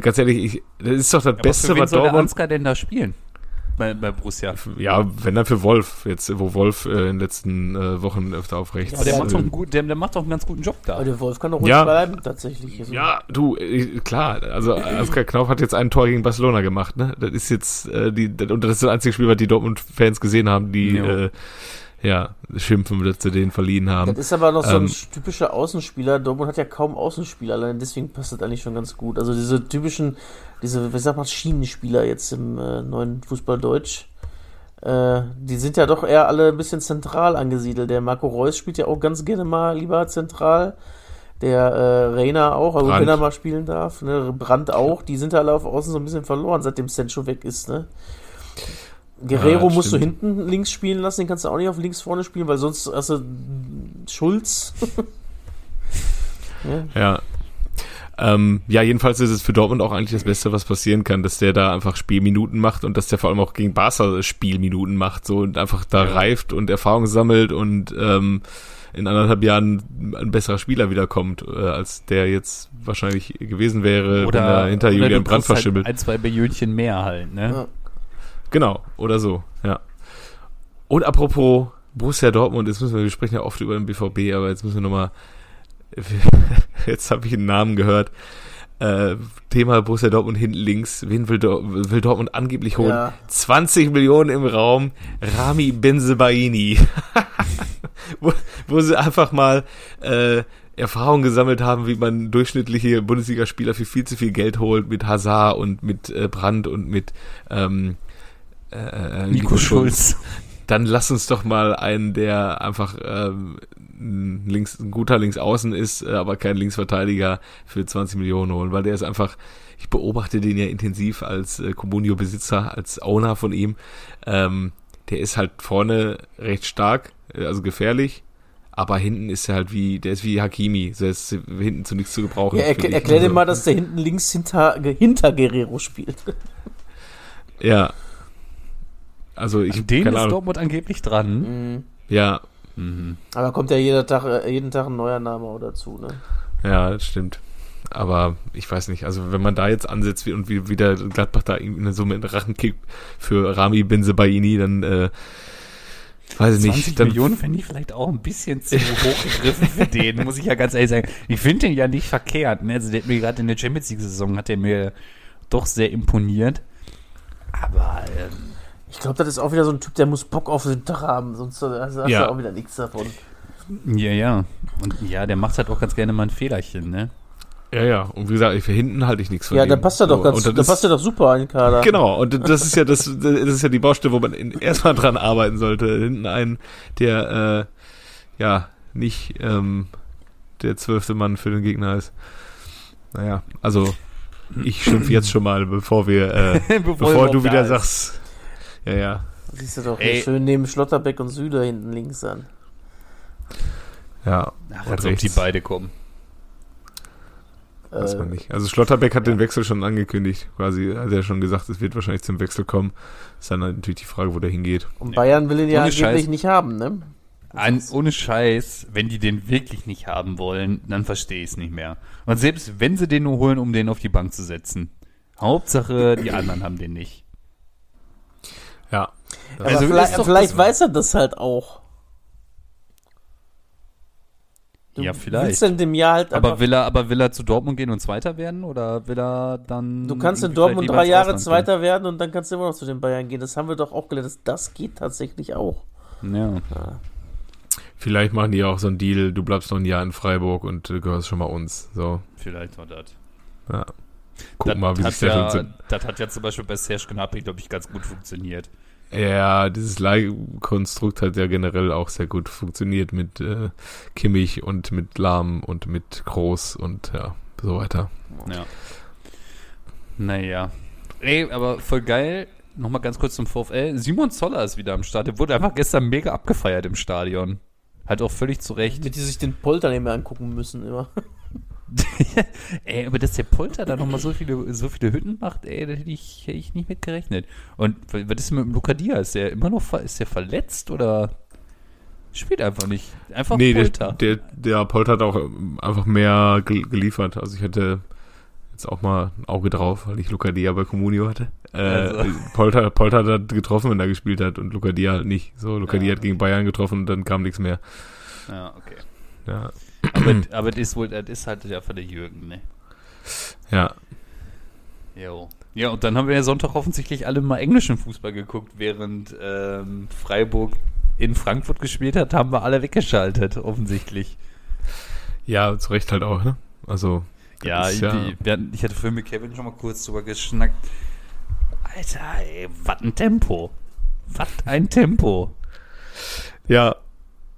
ganz ehrlich, ich, das ist doch das Aber Beste, für wen was soll der Dortmund. Ansgar denn da spielen? Bei, bei Borussia. Ja, wenn dann für Wolf, jetzt, wo Wolf äh, in den letzten äh, Wochen öfter auf rechts. Aber der, Ja, macht doch äh, einen gut, der, der macht doch einen ganz guten Job da. Aber der Wolf kann doch ruhig Ja. bleiben, tatsächlich. Also, Ja, du, äh, klar, also Ansgar Knauf hat jetzt ein Tor gegen Barcelona gemacht, ne? Das ist jetzt, äh, die, das- und das ist das einzige Spiel, was die Dortmund-Fans gesehen haben, die, Jo. äh, ja, schimpfen, dass sie den verliehen haben. Das ist aber noch so ein Ähm, typischer Außenspieler. Dortmund hat ja kaum Außenspieler, allein deswegen passt das eigentlich schon ganz gut. Also diese typischen, diese, wie sagt man, Schienenspieler jetzt im äh, neuen Fußball Deutsch, äh, die sind ja doch eher alle ein bisschen zentral angesiedelt. Der Marco Reus spielt ja auch ganz gerne mal lieber zentral. Der äh, Reiner auch, also Brandt. wenn er mal spielen darf. Ne? Brandt auch. Die sind alle auf Außen so ein bisschen verloren, seitdem Sancho weg ist. Ne? Guerrero Ja, musst du stimmt. hinten links spielen lassen, den kannst du auch nicht auf links vorne spielen, weil sonst hast du Schulz. ja. Ja. Ähm, ja, jedenfalls ist es für Dortmund auch eigentlich das Beste, was passieren kann, dass der da einfach Spielminuten macht und dass der vor allem auch gegen Barca Spielminuten macht so und einfach da reift und Erfahrung sammelt und ähm, in anderthalb Jahren ein besserer Spieler wiederkommt, äh, als der jetzt wahrscheinlich gewesen wäre, wenn er hinter oder Julian du Brandt kriegst halt verschimmelt. ein, zwei Billionchen mehr halt, ne? Ja. Genau, oder so, ja. Und apropos Borussia Dortmund, jetzt müssen wir, wir sprechen ja oft über den BVB, aber jetzt müssen wir nochmal, jetzt habe ich einen Namen gehört, äh, Thema Borussia Dortmund hinten links, wen will, Dor will Dortmund angeblich holen? Ja. 20 Millionen im Raum, Rami Benzebaini. wo, wo sie einfach mal äh, Erfahrung gesammelt haben, wie man durchschnittliche Bundesligaspieler für viel zu viel Geld holt mit Hazard und mit äh, Brandt und mit ähm, äh, äh, Nico Schulz. Dann lass uns doch mal einen, der einfach ähm, ein links, ein guter Linksaußen ist, äh, aber kein Linksverteidiger für 20 Millionen holen, weil der ist einfach, ich beobachte den ja intensiv als äh, Comunio-Besitzer, als Owner von ihm. Ähm, der ist halt vorne recht stark, äh, also gefährlich, aber hinten ist er halt wie, der ist wie Hakimi, der ist hinten zu nichts zu gebrauchen. Ja, erklär, erklär dir mal, dass der hinten links hinter, hinter Guerrero spielt. Ja. Also ich, An den ist Ahnung. Dortmund angeblich dran. Mhm. Ja, Mhm. Aber kommt ja jeder Tag, äh, jeden Tag ein neuer Name auch dazu, ne? Ja, das stimmt. Aber ich weiß nicht, also wenn man da jetzt ansetzt wie- und wie wieder Gladbach da irgendwie eine Summe in den Rachen kickt für Rami Benzebaini, dann äh, weiß ich 20 nicht. Dann, Millionen fände ich vielleicht auch ein bisschen zu hoch gegriffen für den, muss ich ja ganz ehrlich sagen. Ich finde den ja nicht verkehrt. Ne? Also der hat mir gerade in der Champions League-Saison hat der mir doch sehr imponiert. Aber ähm, Ich glaube, das ist auch wieder so ein Typ, der muss Bock auf den Tag haben, sonst äh, hast du Ja. auch wieder nichts davon. ja, ja. Und ja, der macht halt auch ganz gerne mal ein Fehlerchen, ne? Ja, ja. Und wie gesagt, für hinten halte ich nichts von Ja, dann passt er doch ganz, dann ist- passt er doch super in den Kader. Genau, und das ist ja das, das ist ja die Baustelle, wo man erstmal dran arbeiten sollte. Hinten einen, der äh, ja nicht ähm, der zwölfte Mann für den Gegner ist. Naja, also ich schimpf jetzt schon mal, bevor wir, äh, bevor, überhaupt du wieder ist. sagst. Ja, ja. Siehst du doch Ey. hier schön neben Schlotterbeck und Süder hinten links an. Ja, Ach, und als ob die beide kommen. Weiß Äh, man nicht. Also Schlotterbeck hat den Wechsel schon angekündigt, quasi. Hat er schon gesagt, es wird wahrscheinlich zum Wechsel kommen. Ist dann natürlich die Frage, wo der hingeht. und Bayern will ihn ja Ohne angeblich Scheiß. nicht haben, ne? Ein, ohne Scheiß, wenn die den wirklich nicht haben wollen, dann verstehe ich es nicht mehr. Und selbst wenn sie den nur holen, um den auf die Bank zu setzen. Hauptsache, die anderen haben den nicht. Ja. Aber Also vielleicht, ist doch vielleicht das- weiß er das halt auch. Du Ja, vielleicht. Willst du in dem Jahr halt Aber will er, aber will er zu Dortmund gehen und Zweiter werden oder will er dann. Du kannst in Dortmund drei Jahre Zweiter werden und dann kannst du immer noch zu den Bayern gehen. Das haben wir doch auch gelernt. Das, das geht tatsächlich auch. gehen? Ja. Vielleicht machen die auch so einen Deal, du bleibst noch ein Jahr in Freiburg und du gehörst schon mal uns. So, Vielleicht war das. ja. Guck das mal, wie hat sich der ja, Das hat ja zum Beispiel bei Serge Gnabry, glaube ich, ganz gut funktioniert. Ja, dieses Leihkonstrukt hat ja generell auch sehr gut funktioniert mit äh, Kimmich und mit Lahm und mit Groß und ja, so weiter. Ja. Naja. Ey, aber voll geil. Nochmal ganz kurz zum VfL. Simon Zoller ist wieder am Start. Der wurde einfach gestern mega abgefeiert im Stadion. Halt auch völlig zu Recht. Damit die sich den Polter nicht mehr angucken müssen immer. ey, aber dass der Polter da nochmal so viele, so viele Hütten macht, ey, da hätte ich, hätte ich nicht mit gerechnet. Und was ist mit dem Luca Diaz? Ist der immer noch ist der verletzt oder spielt einfach nicht? Einfach nee, der, Polter. der, der Polter hat auch ähm, einfach mehr gel geliefert. Also ich hätte jetzt auch mal ein Auge drauf, weil ich Luca Dia bei Comunio hatte. Äh, Also. Polter, Polter hat getroffen, wenn er gespielt hat und Luca Dia halt nicht. So, Luca Ja. Dia hat gegen Bayern getroffen und dann kam nichts mehr. ja, okay. Ja. Aber, aber das ist wohl, das ist halt ja von der Jürgen, ne? Ja. Jo. Ja, und dann haben wir ja Sonntag offensichtlich alle mal englischen Fußball geguckt, während ähm, Freiburg in Frankfurt gespielt hat, haben wir alle weggeschaltet, offensichtlich. Ja, zu Recht halt auch, ne? Also. Ja, ist ich, wir hatten- ich hatte vorhin mit Kevin schon mal kurz drüber geschnackt. Alter, ey, was ein Tempo. Was ein Tempo. Ja.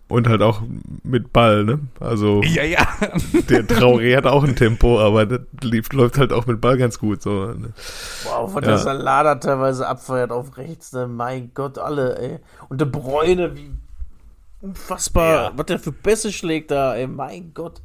Und halt auch mit Ball, ne? Also, Ja, ja. der Traoré hat auch ein Tempo, aber das lief, läuft halt auch mit Ball ganz gut, so. Ne? Wow, von Ja. der Salada teilweise abfeuert auf rechts. Ne? Mein Gott, alle, ey. Und der Bräune, wie unfassbar, Ja. was der für Pässe schlägt da, ey. Mein Gott.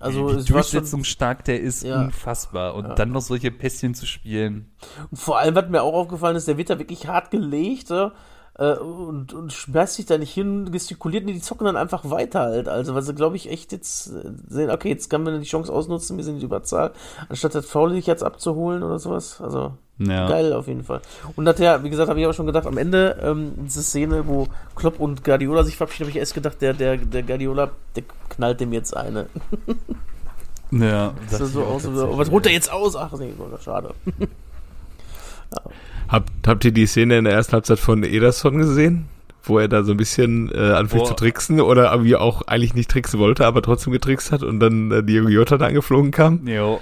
Also, die Durchsetzungsstark, der ist Ja. unfassbar. Und Ja. dann noch solche Pässchen zu spielen. Und vor allem, was mir auch aufgefallen ist, der wird da wirklich hart gelegt, ja, äh, und, und schmeißt sich da nicht hin, gestikuliert, nee, die zocken dann einfach weiter halt. Also, weil sie, glaube ich, echt jetzt äh, sehen, okay, jetzt kann man die Chance ausnutzen, wir sind in die Überzahl, anstatt das Foul sich jetzt abzuholen oder sowas. Also, Ja. geil auf jeden Fall. Und nachher, wie gesagt, habe ich aber schon gedacht, am Ende, ähm, diese Szene, wo Klopp und Guardiola sich verabschieden, habe ich erst gedacht, der, der, der Guardiola, der knallt dem jetzt eine. Ja, Das sah so aus, was holt er jetzt aus? Ach, nee, schade. Habt, habt ihr die Szene in der ersten Halbzeit von Ederson gesehen? Wo er da so ein bisschen äh, anfängt Boah. zu tricksen oder wie auch eigentlich nicht tricksen wollte, aber trotzdem getrickst hat und dann äh, Diego Jota da angeflogen kam? Jo.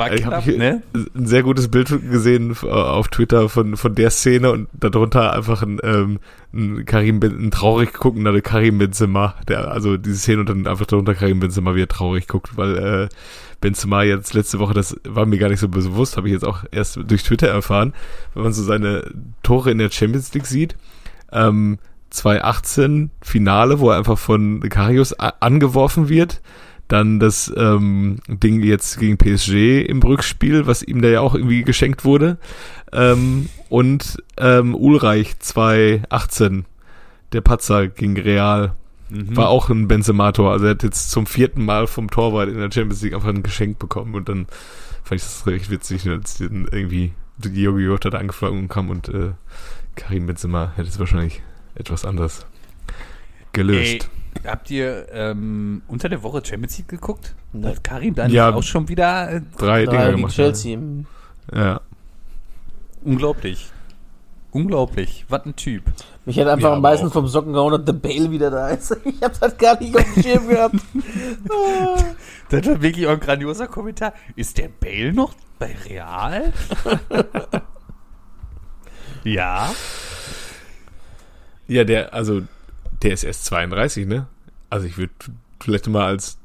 War Ich knapp, habe ne? ein sehr gutes Bild gesehen äh, auf Twitter von, von der Szene und darunter einfach ein, ähm, ein Karim ein traurig guckender Karim Benzema, der also diese Szene und dann einfach darunter Karim Benzema, wie er traurig guckt, weil äh, Benzema jetzt letzte Woche, das war mir gar nicht so bewusst, habe ich jetzt auch erst durch Twitter erfahren, wenn man so seine Tore in der Champions League sieht. Ähm, 2018 Finale, wo er einfach von Karius angeworfen wird. Dann das ähm, Ding jetzt gegen PSG im Rückspiel, was ihm da ja auch irgendwie geschenkt wurde. Ähm, und ähm, Ulreich 2018, der Patzer gegen Real, Mhm. war auch ein Benzemator. Also er hat jetzt zum vierten Mal vom Torwart in der Champions League einfach ein Geschenk bekommen. Und dann fand ich das recht witzig, als irgendwie Diogo Jota da angeflogen kam und äh, Karim Benzema hätte es wahrscheinlich etwas anders gelöst. Ey, habt ihr ähm, unter der Woche Champions League geguckt? Nee. Hat Karim dann Ja. auch schon wieder äh, Drei Da Dinger gemacht. Chelsea. Ja. unglaublich. Unglaublich. Was ein Typ. Mich hat einfach Ja, am meisten auch- vom Socken gehauen, dass der Bale wieder da ist. Ich hab das gar nicht auf dem Schirm gehabt. Das war wirklich auch ein grandioser Kommentar. Ist der Bale noch bei Real? ja. Ja, der, also, der ist erst 32, ne? Also ich würde vielleicht mal als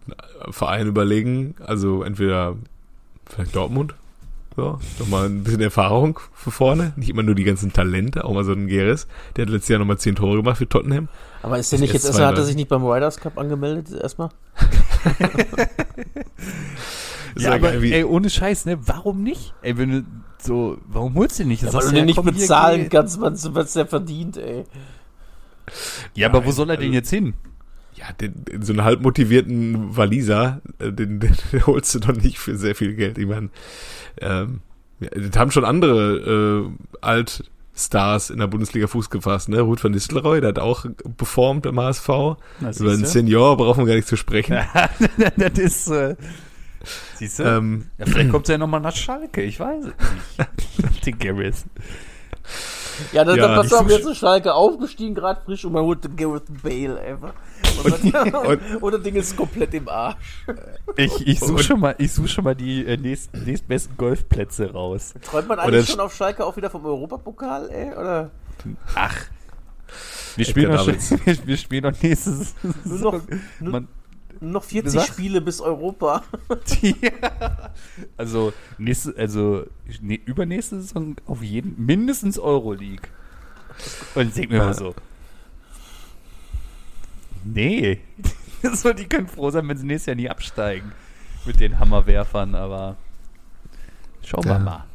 Verein überlegen, also entweder vielleicht Dortmund, so, nochmal ein bisschen Erfahrung für vorne, nicht immer nur die ganzen Talente, auch mal so ein Geres, der hat letztes Jahr nochmal 10 Tore gemacht für Tottenham. Aber ist der nicht jetzt erstmal, hat er 32. sich nicht beim Riders Cup angemeldet erstmal? Ja, aber geil, wie- ey, ohne Scheiß, ne? Warum nicht? Ey, wenn du so, warum holst du den nicht? Ja, weil du den nicht bezahlen kannst, was was der verdient, ey. Ja, aber wo soll er also- denn jetzt hin? Ja, den, den, so einen halb motivierten Waliser, äh, den, den, den holst du doch nicht für sehr viel Geld. Ich meine, ähm, ja, das haben schon andere äh, alt Stars in der Bundesliga Fuß gefasst, ne? Ruth van Nistelrooy, der hat auch performt beim HSV. Na, Über einen. Senior brauchen wir gar nicht zu sprechen. das ist. Äh, siehst du? Ähm, ja, vielleicht kommt er ja nochmal nach Schalke, ich weiß es nicht. Den Gareth. Ja, dann, Ja, dann pass auf, jetzt ist Schalke aufgestiegen, gerade frisch und man holt den Gareth Bale einfach. Und, und, und das Ding ist komplett im Arsch. Ich, ich suche schon mal, ich such schon mal die äh, nächst, nächstbesten Golfplätze raus. Träumt man eigentlich sch- schon auf Schalke auch wieder vom Europapokal, ey? Oder Ach. Wir spielen, noch, wir, wir spielen noch nächste Saison. Nur noch- nur- Man, nur noch 40 Was? Spiele bis Europa? die, also, nächste, also nee, übernächste Saison auf jeden, mindestens Euroleague. Und ich denke mir Ja. mal so. Nee. so, die können froh sein, wenn sie nächstes Jahr nie absteigen. Mit den Hammerwerfern, aber schauen wir Ja. mal.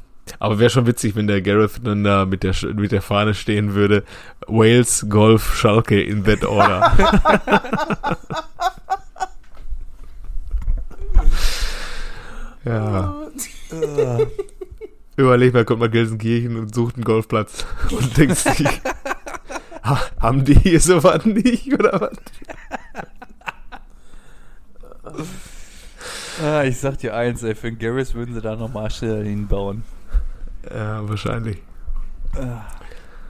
aber wäre schon witzig, wenn der Gareth dann da mit der, mit der Fahne stehen würde. Wales, Golf, Schalke in that order. ja. Überleg mal, kommt mal Gelsenkirchen und sucht einen Golfplatz und denkt sich, ha, haben die hier sowas nicht oder was? Ah, ich sag dir eins, ey, für den Garris würden sie da noch Marshall hinbauen. Ja, wahrscheinlich.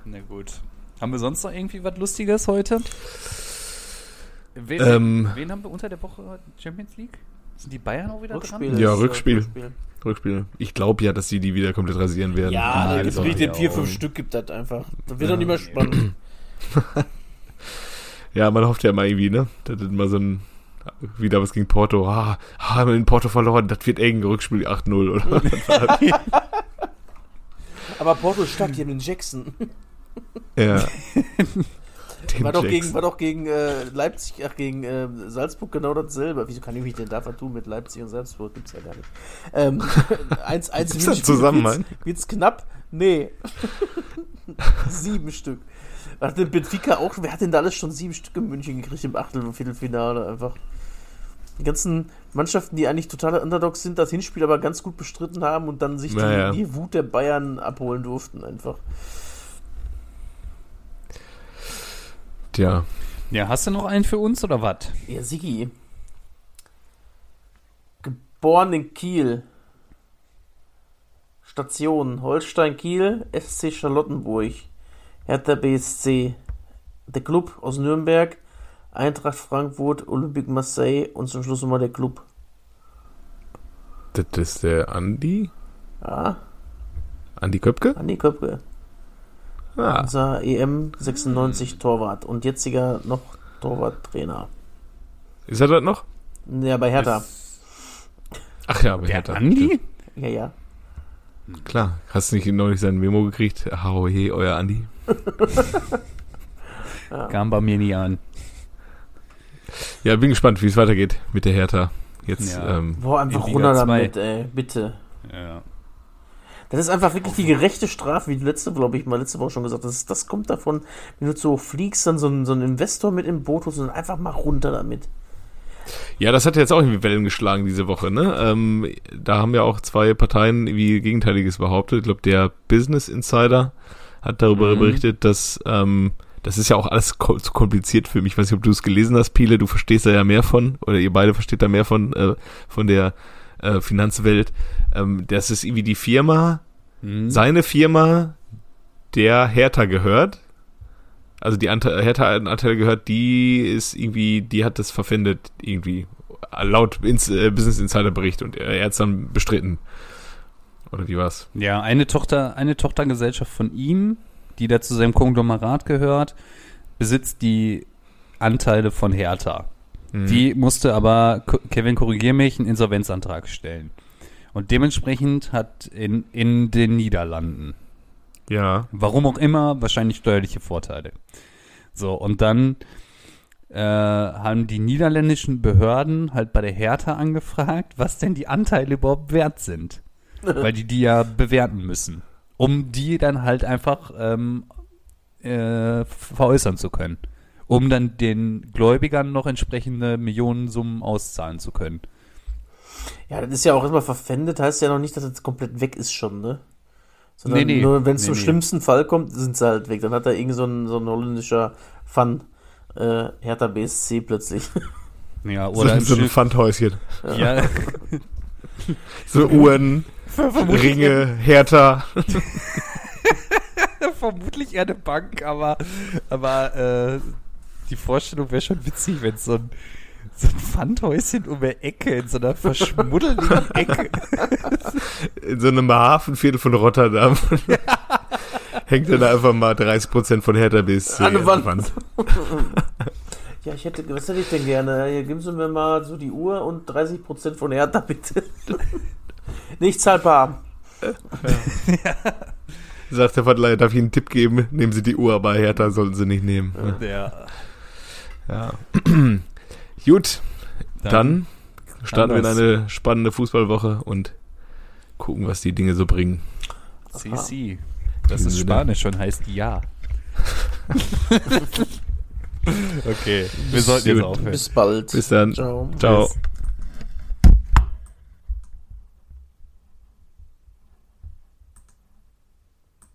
Na gut. Haben wir sonst noch irgendwie was Lustiges heute? Wen, Ähm. wen haben wir unter der Woche Champions League? Sind die Bayern auch wieder Rückspiel. dran? Ja, äh, Rückspiel. Rückspiel. Ich glaube ja, dass sie die wieder komplett rasieren werden. Ja, gibt's war wirklich ja den vier, fünf Stück gibt das einfach. Das wird doch nicht mehr spannend. Ja, man hofft ja mal irgendwie, ne? Das ist mal so ein, wieder was gegen Porto. Ah, haben wir in Porto verloren, das wird eng, Rückspiel 8-0, oder? Aber Porto ist stark, die haben den Jackson. ja. Den War doch Jackson. gegen, war doch gegen äh, Leipzig, ach, gegen äh, Salzburg genau dasselbe. Wieso kann ich mich denn da vertun mit Leipzig und Salzburg? Gibt's ja gar nicht. Ähm, eins, eins Gibt's da einen Zusammenhang? Wird's, wird's knapp? Nee. sieben Stück. Hat denn Benfica auch, wer hat denn da alles schon sieben Stück in München gekriegt im Achtel- und Viertelfinale einfach? Die ganzen Mannschaften, die eigentlich totale Underdogs sind, das Hinspiel aber ganz gut bestritten haben und dann sich die, Naja. die Wut der Bayern abholen durften einfach. Tja. Ja, hast du noch einen für uns oder was? Ja, Sigi. Geboren in Kiel. Station Holstein Kiel, FC Charlottenburg, Hertha BSC. Der Club aus Nürnberg, Eintracht Frankfurt, Olympique Marseille und zum Schluss nochmal der Club. Das ist der Andi? Ja, Andi Köpke? Andi Köpke. Ah, Unser EM 96 Torwart und jetziger noch Torwarttrainer. ist er das noch? Ja, bei Hertha. Ach ja, aber Der Hertha. Andi? Ja, ja. Klar. Hast du nicht neulich sein Memo gekriegt? Haohe, euer Andi. Kam bei mir nie an. Ja, bin gespannt, wie es weitergeht mit der Hertha. Jetzt, Ja. ähm, Boah, einfach runter damit, ey, bitte. Ja. Das ist einfach wirklich die gerechte Strafe, wie die letzte, glaube ich, mal letzte Woche schon gesagt. Das, das kommt davon, wenn du so fliegst, dann so ein, so ein Investor mit im Boot hast und einfach mal runter damit. Ja, das hat jetzt auch irgendwie Wellen geschlagen diese Woche, ne? Ähm, da haben ja auch zwei Parteien wie Gegenteiliges behauptet. Ich glaube, der Business Insider hat darüber Mhm. berichtet, dass ähm, das ist ja auch alles ko zu kompliziert für mich. Ich weiß nicht, ob du es gelesen hast, Piele, du verstehst da ja mehr von, oder ihr beide versteht da mehr von, äh, von der äh, Finanzwelt. Ähm, das ist irgendwie die Firma, Hm. seine Firma, der Hertha gehört. Also die Ante Hertha Anteile gehört, die ist irgendwie, die hat das verpfändet irgendwie laut Ins äh, Business Insider Bericht und er, er hat es dann bestritten. Oder wie war's? Ja, eine Tochter, eine Tochtergesellschaft von ihm, die da zu seinem Konglomerat gehört, besitzt die Anteile von Hertha. Mhm. Die musste aber, Kevin, korrigier mich, einen Insolvenzantrag stellen. Und dementsprechend hat in, in den Niederlanden, Ja. warum auch immer, wahrscheinlich steuerliche Vorteile. So, und dann äh, haben die niederländischen Behörden halt bei der Hertha angefragt, was denn die Anteile überhaupt wert sind. Weil die die ja bewerten müssen. Um die dann halt einfach ähm, äh, veräußern zu können. Um dann den Gläubigern noch entsprechende Millionensummen auszahlen zu können. Ja, das ist ja auch immer verpfändet, heißt ja noch nicht, dass es komplett weg ist schon, ne? Sondern Nee, nee. nur wenn es Nee, zum nee. schlimmsten Fall kommt, sind sie halt weg. Dann hat er irgend so ein, so ein holländischer Fun äh, Hertha BSC plötzlich. Ja, So, oder im so ein Pfandhäuschen. ja, So Uhren, Ringe, Hertha. vermutlich eher eine Bank, aber, aber äh, die Vorstellung wäre schon witzig, wenn so ein, so ein Pfandhäuschen um die Ecke, in so einer verschmuddeligen Ecke. In so einem Hafenviertel von Rotterdam. Hängt dann einfach mal 30% von Hertha BSC An der an Wand. Ja, ich hätte, was hätte ich denn gerne? Hier, geben Sie mir mal so die Uhr und 30% von Hertha, bitte. Nicht zahlbar. Sagt der Verleiher, darf ich Ihnen einen Tipp geben? Nehmen Sie die Uhr, aber Hertha sollten Sie nicht nehmen. Ja. Ja. Gut, dann, starten wir in anders. eine spannende Fußballwoche und gucken, was die Dinge so bringen. Sí, sí. Das ist. Spanisch und heißt ja. okay, wir sollten jetzt aufhören. Bis bald. Bis dann. Ciao. Ciao. Bis.